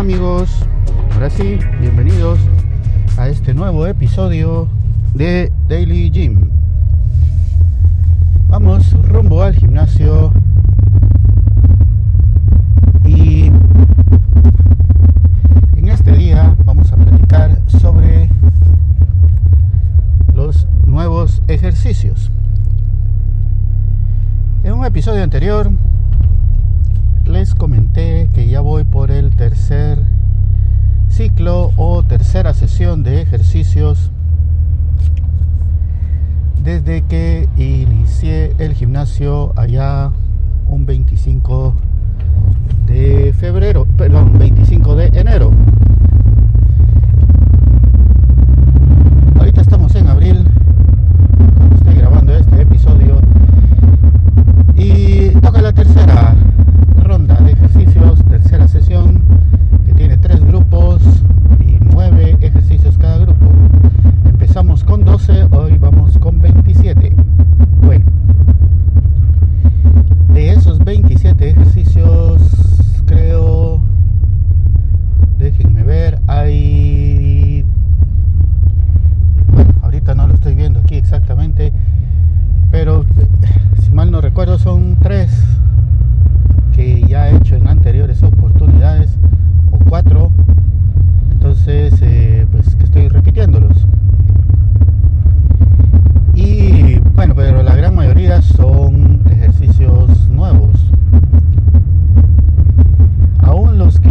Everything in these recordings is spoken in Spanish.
Amigos, ahora sí, bienvenidos a este nuevo episodio de Daily Gym. Vamos rumbo al gimnasio y en este día vamos a platicar sobre los nuevos ejercicios. En un episodio anterior les comenté que ya voy por el tercer ciclo o tercera sesión de ejercicios desde que inicié el gimnasio allá un 25 de febrero, perdón, 25 de enero.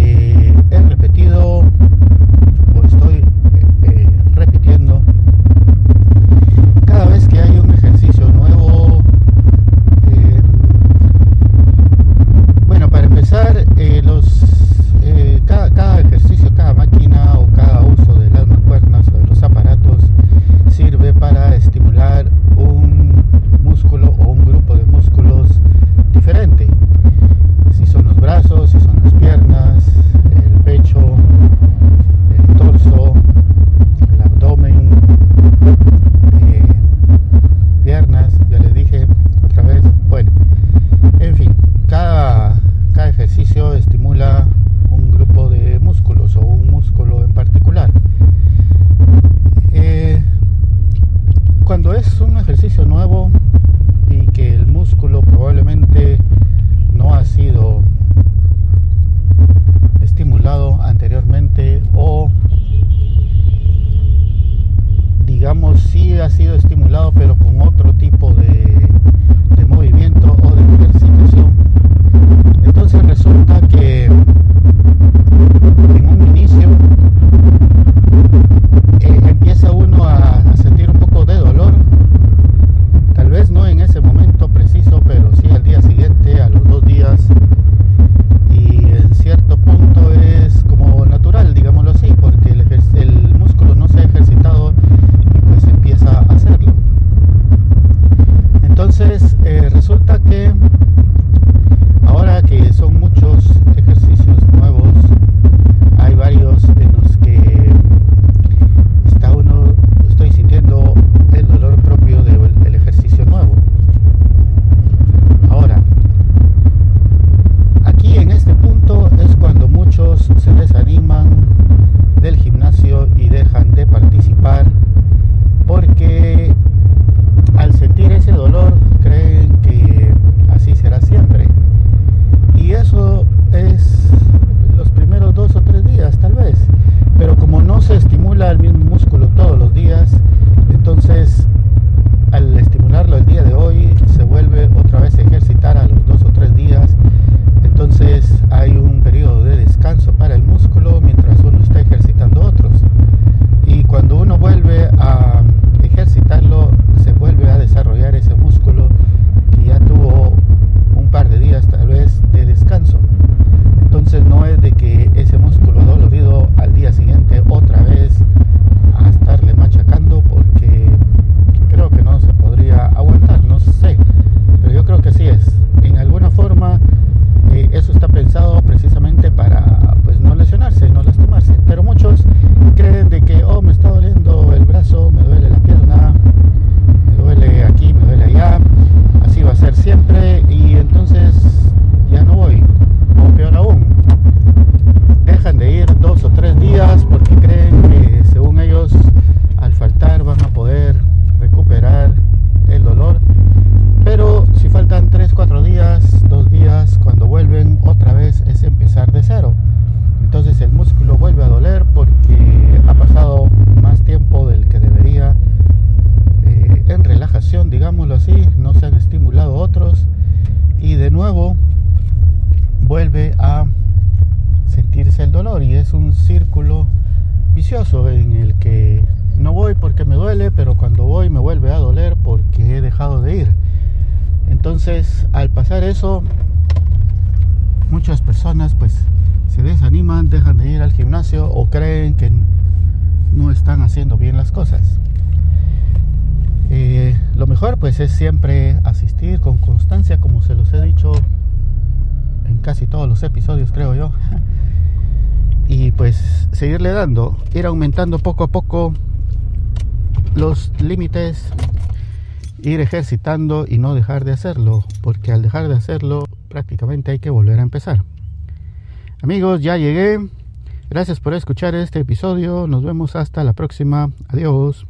eh, al faltar van a poder recuperar el dolor. Pero si faltan 3, 4 días, 2 días, cuando vuelven otra vez es empezar de cero. Entonces el músculo vuelve a doler porque ha pasado más tiempo del que debería eh, en relajación, digámoslo así, no se han estimulado otros y de nuevo vuelve a sentirse el dolor y es un círculo en el que no voy porque me duele, pero cuando voy me vuelve a doler porque he dejado de ir. Entonces, al pasar eso, muchas personas pues se desaniman, dejan de ir al gimnasio o creen que no están haciendo bien las cosas. Eh, lo mejor pues es siempre asistir con constancia, como se los he dicho en casi todos los episodios, creo yo. Y pues seguirle dando, ir aumentando poco a poco los límites, ir ejercitando y no dejar de hacerlo, porque al dejar de hacerlo prácticamente hay que volver a empezar. Amigos, ya llegué. Gracias por escuchar este episodio. Nos vemos hasta la próxima. Adiós.